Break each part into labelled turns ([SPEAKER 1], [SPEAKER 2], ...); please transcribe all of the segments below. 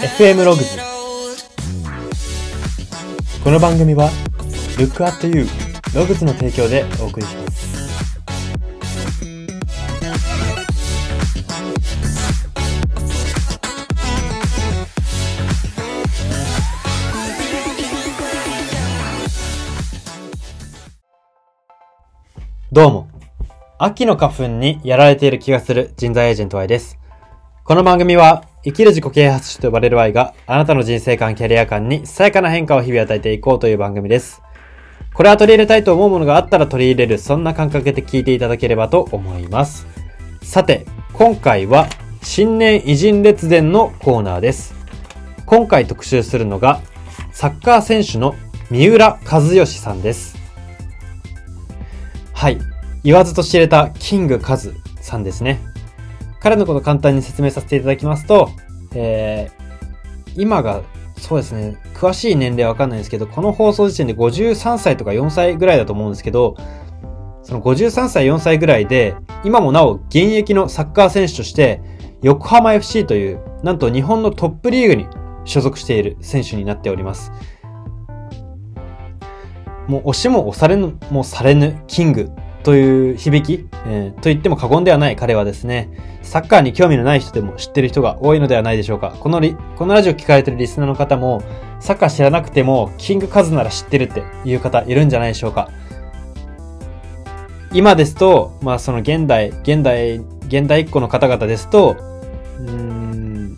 [SPEAKER 1] FM ログズこの番組は Look at You ログズの提供でお送りします。どうも。秋の花粉にやられている気がする人材エージェント Y です。この番組は生きる自己啓発書と呼ばれる Y があなたの人生観、キャリア観にさやかな変化を日々与えていこうという番組です。これは取り入れたいと思うものがあったら取り入れる、そんな感覚で聞いていただければと思います。さて、今回は新年偉人列伝のコーナーです。今回特集するのがサッカー選手の三浦和義さんです。はい。言わずと知れたキングカズさんですね。彼のことを簡単に説明させていただきますと、えー、今が、そうですね、詳しい年齢はわかんないですけど、この放送時点で53歳とか4歳ぐらいだと思うんですけど、その53歳、4歳ぐらいで、今もなお現役のサッカー選手として、横浜 FC という、なんと日本のトップリーグに所属している選手になっております。もう押しも押されぬ、もうされぬ、キングという響き、えーと言っても過言ではない彼はですね、サッカーに興味のない人でも知ってる人が多いのではないでしょうか。このリ、このラジオ聞かれてるリスナーの方も、サッカー知らなくても、キングカズなら知ってるっていう方いるんじゃないでしょうか。今ですと、まあその現代、現代、現代一個の方々ですと、うん、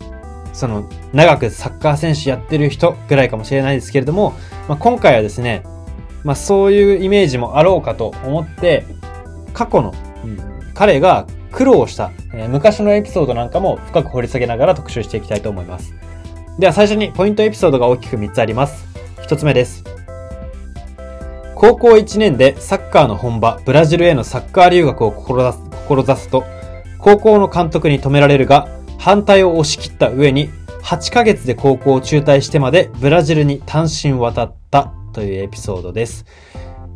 [SPEAKER 1] その長くサッカー選手やってる人ぐらいかもしれないですけれども、まあ今回はですね、まあそういうイメージもあろうかと思って、過去の、うん彼が苦労した、えー昔のエピソードなんかも深く掘り下げながら特集していきたいと思います。では最初にポイントエピソードが大きく3つあります。1つ目です。高校1年でサッカーの本場ブラジルへのサッカー留学を志す志すと、高校の監督に止められるが、反対を押し切った上に、8ヶ月で高校を中退してまでブラジルに単身渡ったというエピソードです。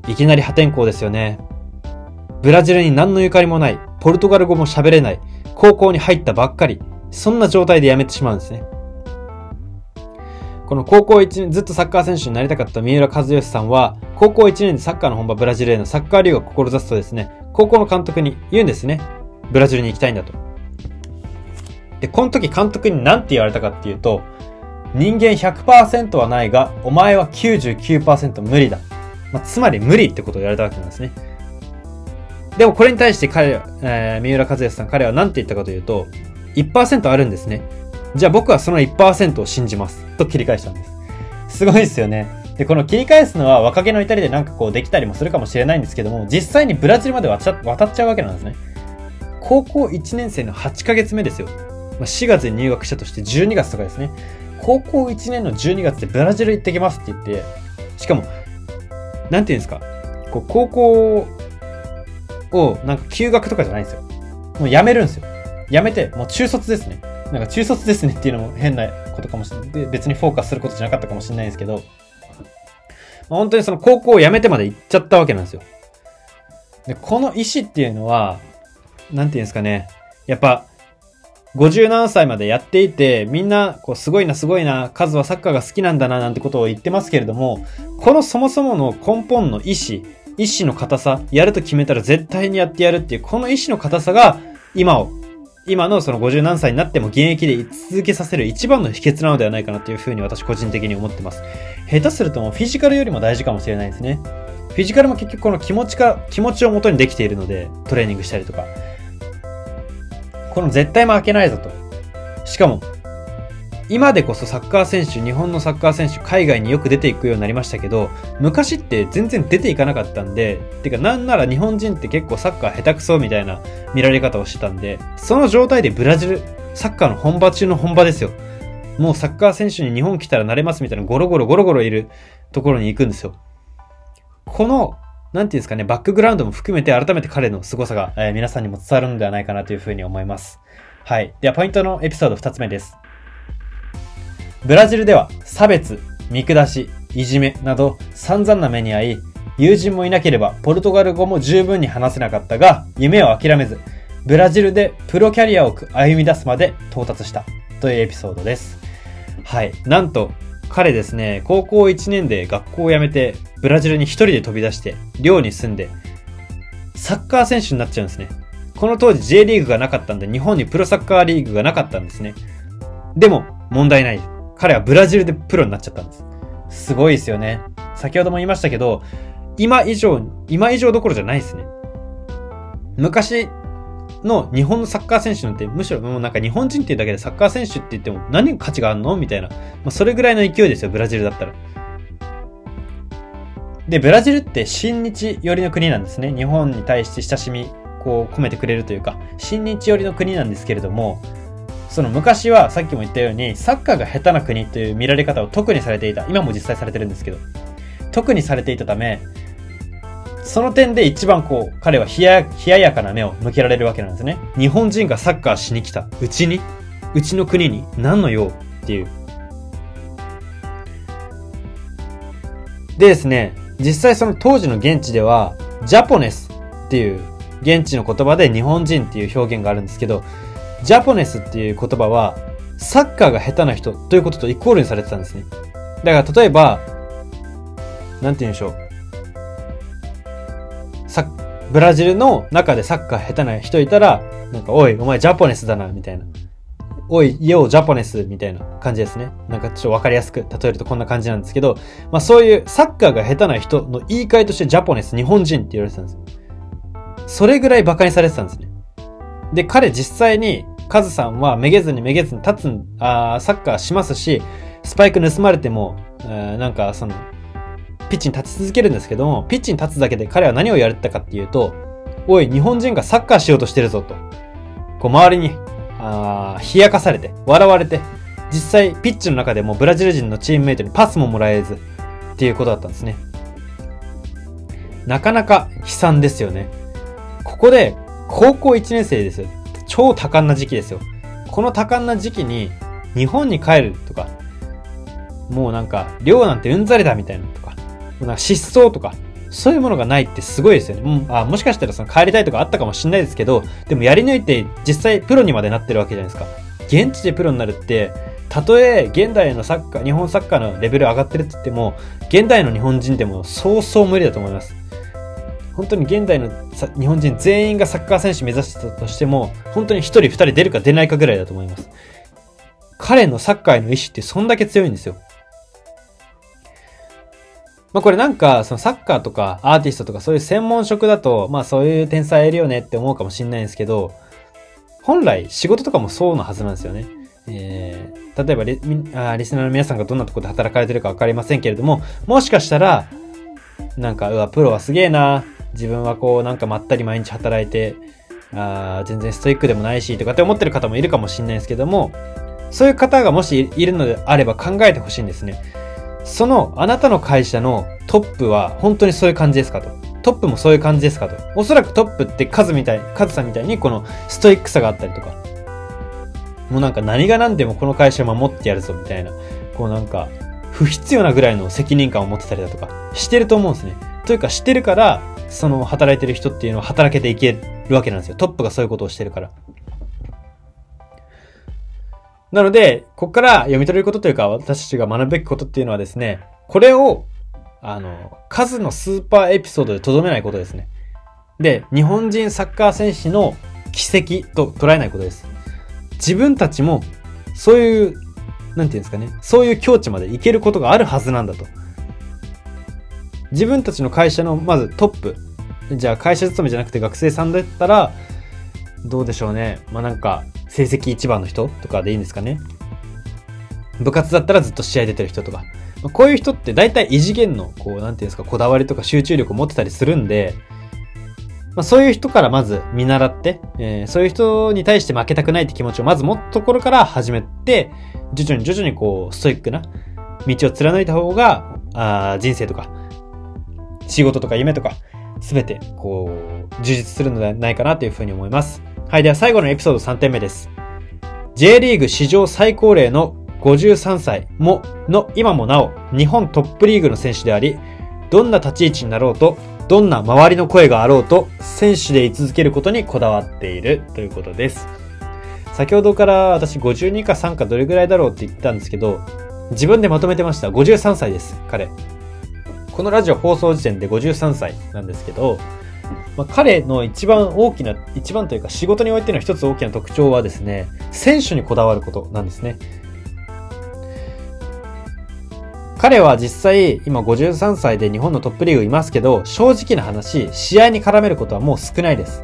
[SPEAKER 1] いきなり破天荒ですよね。ブラジルに何のゆかりもない、ポルトガル語も喋れない、高校に入ったばっかり、そんな状態で辞めてしまうんですね。この高校1年、ずっとサッカー選手になりたかった三浦和義さんは、高校1年でサッカーの本場ブラジルへのサッカー留学を志すとですね、高校の監督に言うんですね。ブラジルに行きたいんだと。で、この時監督に何て言われたかっていうと、人間100%はないが、お前は99%無理だ。まあ、つまり無理ってことを言われたわけなんですね。でもこれに対して彼、えー、三浦和義さん、彼は何て言ったかというと、1%あるんですね。じゃあ僕はその1%を信じます。と切り返したんです。すごいですよね。で、この切り返すのは若気の至りでなんかこうできたりもするかもしれないんですけども、実際にブラジルまで渡っちゃうわけなんですね。高校1年生の8ヶ月目ですよ。まあ、4月に入学したとして12月とかですね。高校1年の12月でブラジル行ってきますって言って、しかも、なんていうんですか、こう高校をなんか休学とかじゃないんですよ。もう辞めるんですよ。辞めて、もう中卒ですね。なんか中卒ですねっていうのも変なことかもしれない。で別にフォーカスすることじゃなかったかもしれないですけど、まあ本当にその高校を辞めてまで行っちゃったわけなんですよ。で、この意思っていうのは、なんていうんですかね。やっぱ、50何歳までやっていて、みんな、こう、すごいな、すごいな、カズはサッカーが好きなんだな、なんてことを言ってますけれども、このそもそもの根本の意志、意志の硬さ、やると決めたら絶対にやってやるっていう、この意志の硬さが、今を、今のその50何歳になっても現役で居続けさせる一番の秘訣なのではないかなというふうに私個人的に思ってます。下手するともフィジカルよりも大事かもしれないですね。フィジカルも結局この気持ちか、気持ちを元にできているので、トレーニングしたりとか。この絶対負けないぞと。しかも、今でこそサッカー選手、日本のサッカー選手、海外によく出ていくようになりましたけど、昔って全然出ていかなかったんで、てかなんなら日本人って結構サッカー下手くそみたいな見られ方をしてたんで、その状態でブラジル、サッカーの本場中の本場ですよ。もうサッカー選手に日本来たらなれますみたいなゴロゴロゴロゴロいるところに行くんですよ。この、なんていうんですかね、バックグラウンドも含めて改めて彼の凄さが、えー皆さんにも伝わるのではないかなというふうに思います。はい。では、ポイントのエピソード2つ目です。ブラジルでは差別、見下し、いじめなど散々な目に遭い、友人もいなければポルトガル語も十分に話せなかったが、夢を諦めず、ブラジルでプロキャリアを歩み出すまで到達したというエピソードです。はい。なんと、彼ですね、高校1年で学校を辞めて、ブラジルに一人で飛び出して、寮に住んで、サッカー選手になっちゃうんですね。この当時 J リーグがなかったんで、日本にプロサッカーリーグがなかったんですね。でも、問題ない。彼はブラジルでプロになっちゃったんです。すごいですよね。先ほども言いましたけど、今以上、今以上どころじゃないですね。昔の日本のサッカー選手なんて、むしろもうなんか日本人っていうだけでサッカー選手って言っても何が価値があるの？みたいな。まあ、それぐらいの勢いですよ、ブラジルだったら。で、ブラジルって親日寄りの国なんですね。日本に対して親しみ、こう込めてくれるというか、親日寄りの国なんですけれども、その昔はさっきも言ったように、サッカーが下手な国という見られ方を特にされていた。今も実際されてるんですけど、特にされていたため、その点で一番こう、彼は冷や、ややかな目を向けられるわけなんですね。日本人がサッカーしに来た。うちに？うちの国に？何の用？っていう。でですね、実際その当時の現地では、ジャポネスっていう現地の言葉で日本人っていう表現があるんですけど、ジャポネスっていう言葉は、サッカーが下手な人ということとイコールにされてたんですね。だから例えば、なんて言うんでしょう。サブラジルの中でサッカー下手な人いたら、なんか、おい、お前ジャポネスだな、みたいな。おい、ようジャポネス、みたいな感じですね。なんかちょっとわかりやすく例えるとこんな感じなんですけど、まあそういうサッカーが下手な人の言い換えとしてジャポネス、日本人って言われてたんですよ。それぐらい馬鹿にされてたんですね。で、彼実際に、カズさんはめげずにめげずに立つん、あサッカーしますし、スパイク盗まれても、なんかその、ピッチに立ち続けるんですけども、ピッチに立つだけで彼は何をやってたかっていうと、おい、日本人がサッカーしようとしてるぞと。こう周りに、あ冷やかされて、笑われて、実際ピッチの中でもブラジル人のチームメイトにパスももらえず、っていうことだったんですね。なかなか悲惨ですよね。ここで、高校1年生ですよ。超多感な時期ですよ。この多感な時期に、日本に帰るとか、もうなんか、寮なんてうんざりだみたいなとか、なんか失踪とか、そういうものがないってすごいですよね。うん、あもしかしたらその帰りたいとかあったかもしれないですけど、でもやり抜いて実際プロにまでなってるわけじゃないですか。現地でプロになるって、たとえ現代のサッカー、日本サッカーのレベル上がってるって言っても、現代の日本人でもそうそう無理だと思います。本当に現代の日本人全員がサッカー選手目指してたとしても、本当に1人2人出るか出ないかぐらいだと思います。彼のサッカーへの意志ってそんだけ強いんですよ。まあこれなんか、そのサッカーとかアーティストとかそういう専門職だと、まあそういう天才いるよねって思うかもしれないんですけど、本来仕事とかもそうなはずなんですよね。えー、例えばリあリスナーの皆さんがどんなところで働かれてるかわかりませんけれども、もしかしたら、なんか、うわ、プロはすげえな。自分はこう、なんかまったり毎日働いて、あ全然ストイックでもないし、とかって思ってる方もいるかもしれないですけども、そういう方がもしいるのであれば考えてほしいんですね。そのあなたの会社のトップは本当にそういう感じですかと。トップもそういう感じですかと。おそらくトップって数みたい、数さんみたいにこのストイックさがあったりとか。もうなんか何が何でもこの会社を守ってやるぞみたいな。こうなんか不必要なぐらいの責任感を持ってたりだとかしてると思うんですね。というかしてるから、その働いてる人っていうのは働けていけるわけなんですよ。トップがそういうことをしてるから。なので、ここから読み取れることというか、私たちが学ぶべきことっていうのはですね、これを、あの、数のスーパーエピソードで留めないことですね。で、日本人サッカー選手の奇跡と捉えないことです。自分たちも、そういう、なんていうんですかね、そういう境地まで行けることがあるはずなんだと。自分たちの会社の、まずトップ。じゃあ会社勤めじゃなくて学生さんだったら、どうでしょうね。まあなんか、成績一番の人とかでいいんですかね。部活だったらずっと試合出てる人とか。まあ、こういう人って大体異次元の、こう、なんていうんですか、こだわりとか集中力を持ってたりするんで、まあ、そういう人からまず見習って、えー、そういう人に対して負けたくないって気持ちをまず持ったところから始めて、徐々に徐々にこう、ストイックな道を貫いた方が、あ人生とか、仕事とか夢とか、すべて、こう、充実するのではないかなというふうに思います。はい、では最後のエピソード3点目です。J リーグ史上最高齢の53歳も、の今もなお日本トップリーグの選手であり、どんな立ち位置になろうと、どんな周りの声があろうと、選手で居続けることにこだわっているということです。先ほどから私52か3かどれぐらいだろうって言ったんですけど、自分でまとめてました。53歳です、彼。このラジオ放送時点で53歳なんですけど、まあ、彼の一番大きな、一番というか仕事においての一つ大きな特徴はですね、選手にこだわることなんですね。彼は実際今53歳で日本のトップリーグいますけど、正直な話、試合に絡めることはもう少ないです。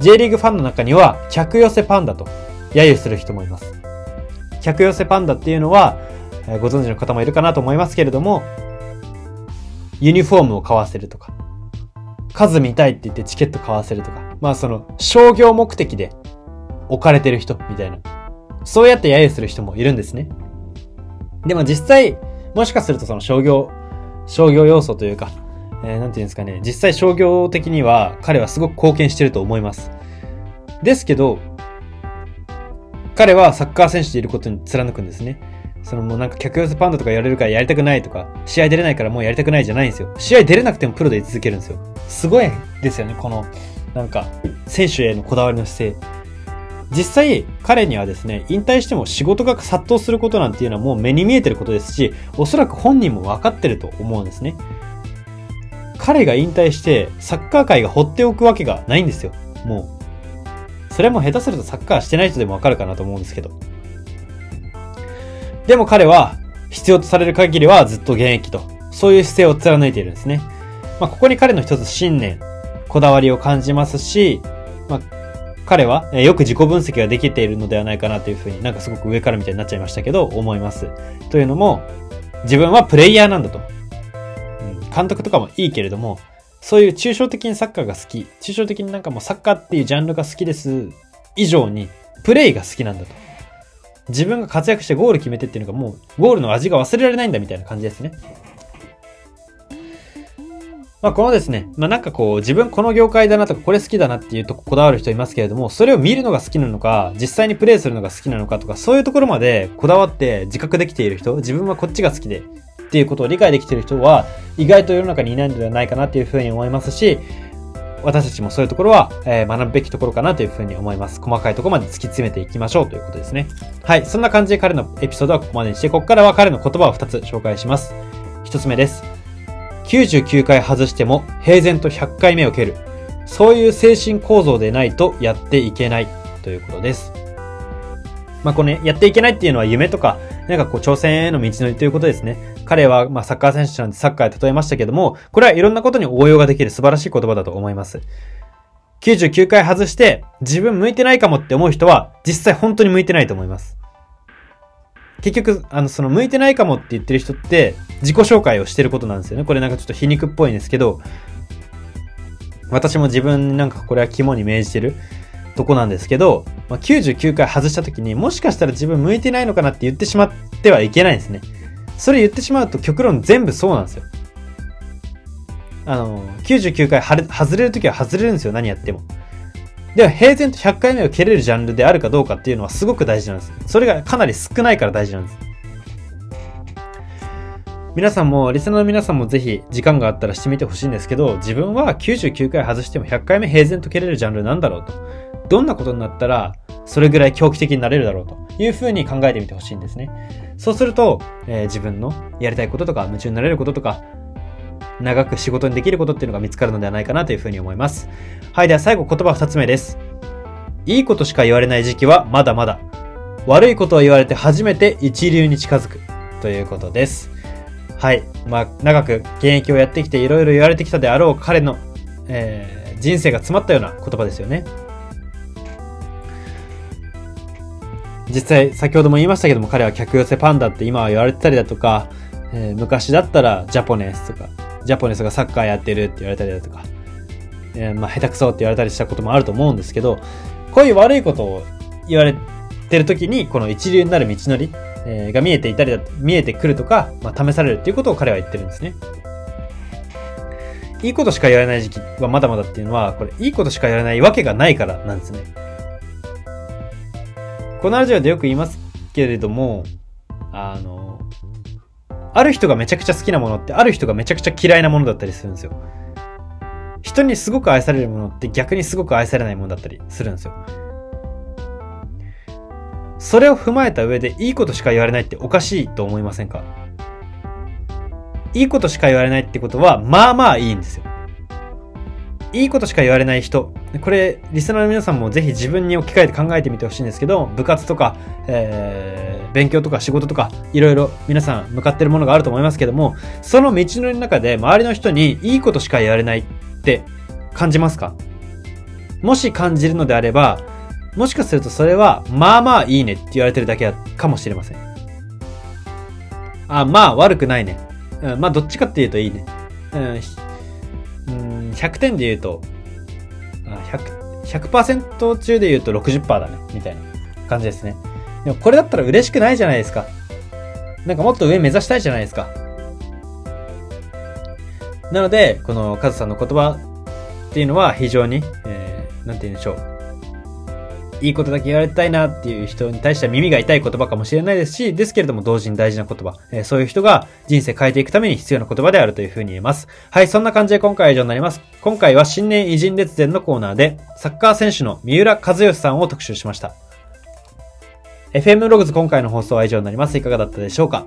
[SPEAKER 1] J リーグファンの中には客寄せパンダと揶揄する人もいます。客寄せパンダっていうのは、ご存知の方もいるかなと思いますけれども、ユニフォームを買わせるとか、数見たいって言ってチケット買わせるとか、まあその商業目的で置かれてる人みたいな。そうやって揶揄する人もいるんですね。でも実際、もしかするとその商業、商業要素というか、えー、なんていうんですかね、実際商業的には彼はすごく貢献してると思います。ですけど、彼はサッカー選手でいることに貫くんですね。そのもうなんか客寄せパンダとかやれるからやりたくないとか、試合出れないからもうやりたくないじゃないんですよ。試合出れなくてもプロで居続けるんですよ。すごいですよね、この、なんか、選手へのこだわりの姿勢。実際、彼にはですね、引退しても仕事が殺到することなんていうのはもう目に見えてることですし、おそらく本人も分かってると思うんですね。彼が引退して、サッカー界が放っておくわけがないんですよ。もう。それも下手するとサッカーしてない人でもわかるかなと思うんですけど。でも彼は、必要とされる限りはずっと現役と、そういう姿勢を貫いているんですね。まあ、ここに彼の一つ信念、こだわりを感じますし、まあ、彼は、よく自己分析ができているのではないかなというふうになんかすごく上からみたいになっちゃいましたけど、思います。というのも、自分はプレイヤーなんだと。うん、監督とかもいいけれども、そういう抽象的にサッカーが好き、抽象的になんかもうサッカーっていうジャンルが好きです以上に、プレイが好きなんだと。自分が活躍してゴール決めてっていうのがもう、ゴールの味が忘れられないんだみたいな感じですね。まあ、このですね、まあ、なんかこう、自分この業界だなとか、これ好きだなっていうとここだわる人いますけれども、それを見るのが好きなのか、実際にプレイするのが好きなのかとか、そういうところまでこだわって自覚できている人、自分はこっちが好きで、っていうことを理解できている人は、意外と世の中にいないのではないかなっていうふうに思いますし、私たちもそういうところは、えー、学ぶべきところかなというふうに思います。細かいところまで突き詰めていきましょうということですね。はい。そんな感じで彼のエピソードはここまでにして、ここからは彼の言葉を2つ紹介します。1つ目です。99回外しても平然と100回目を蹴る。そういう精神構造でないとやっていけないということです。まあ、このね、やっていけないっていうのは夢とか、なんかこう挑戦への道のりということですね。彼はまあサッカー選手なんでサッカーで例えましたけども、これはいろんなことに応用ができる素晴らしい言葉だと思います。99回外して自分向いてないかもって思う人は実際本当に向いてないと思います。結局、あの、その、向いてないかもって言ってる人って、自己紹介をしてることなんですよね。これなんかちょっと皮肉っぽいんですけど、私も自分なんかこれは肝に銘じてるとこなんですけど、まあ、99回外した時にもしかしたら自分向いてないのかなって言ってしまってはいけないんですね。それ言ってしまうと極論全部そうなんですよ。あの、99回外れる時は外れるんですよ。何やっても。では、平然と100回目を蹴れるジャンルであるかどうかっていうのはすごく大事なんです。それがかなり少ないから大事なんです。皆さんも、リスナーの皆さんもぜひ時間があったらしてみてほしいんですけど、自分は99回外しても100回目平然と蹴れるジャンルなんだろうと。どんなことになったら、それぐらい狂気的になれるだろうというふうに考えてみてほしいんですね。そうすると、えー、自分のやりたいこととか、夢中になれることとか、長く仕事にできることっていうのが見つかるのではないかなというふうに思います。はい、では最後言葉二つ目です。いいことしか言われない時期はまだまだ。悪いことを言われて初めて一流に近づく。ということです。はい。まあ、長く現役をやってきていろいろ言われてきたであろう彼の、えー、人生が詰まったような言葉ですよね。実際、先ほども言いましたけども、彼は客寄せパンダって今は言われてたりだとか、えー、昔だったらジャポネスとか、ジャポネスがサッカーやってるって言われたりだとか、えー、まあ、下手くそって言われたりしたこともあると思うんですけど、こういう悪いことを言われてる時に、この一流になる道のり、えー、が見えていたりだ、見えてくるとか、まあ、試されるっていうことを彼は言ってるんですね。いいことしか言われない時期はまだまだっていうのは、これ、いいことしか言われないわけがないからなんですね。このラジオでよく言いますけれども、あの、ある人がめちゃくちゃ好きなものって、ある人がめちゃくちゃ嫌いなものだったりするんですよ。人にすごく愛されるものって逆にすごく愛されないものだったりするんですよ。それを踏まえた上でいいことしか言われないっておかしいと思いませんか？いいことしか言われないってことは、まあまあいいんですよ。いいことしか言われない人。これ、リスナーの皆さんもぜひ自分に置き換えて考えてみてほしいんですけど、部活とか、えー、勉強とか仕事とか、いろいろ皆さん向かってるものがあると思いますけども、その道のりの中で周りの人にいいことしか言われないって感じますか？もし感じるのであれば、もしかするとそれは、まあまあいいねって言われてるだけかもしれません。あ、まあ悪くないね。うん、まあどっちかっていうといいね。うん、100点で言うと、100、100%中で言うと60%だね。みたいな感じですね。でもこれだったら嬉しくないじゃないですか。なんかもっと上目指したいじゃないですか。なので、このカズさんの言葉っていうのは非常に、えー、なんて言うんでしょう。いいことだけ言われたいなっていう人に対しては耳が痛い言葉かもしれないですし、ですけれども同時に大事な言葉、えー、そういう人が人生変えていくために必要な言葉であるというふうに言えます。はい、そんな感じで今回は以上になります。今回は新年偉人列伝のコーナーで、サッカー選手の三浦和義さんを特集しました。FM ログズ今回の放送は以上になります。いかがだったでしょうか？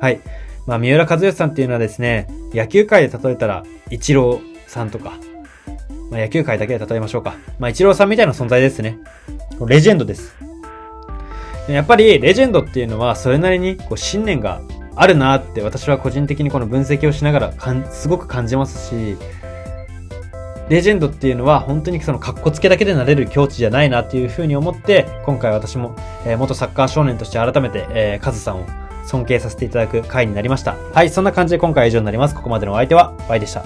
[SPEAKER 1] はい。まあ、三浦和義さんっていうのはですね、野球界で例えたら、イチローさんとか、まあ、野球界だけで例えましょうか。まあ、イチローさんみたいな存在ですね。レジェンドです。やっぱり、レジェンドっていうのは、それなりに、こう、信念があるなって、私は個人的にこの分析をしながらかん、すごく感じますし、レジェンドっていうのは本当にその格好つけだけでなれる境地じゃないなっていうふうに思って、今回私も、え、元サッカー少年として改めて、えー、カズさんを尊敬させていただく回になりました。はい、そんな感じで今回は以上になります。ここまでのお相手は、バイでした。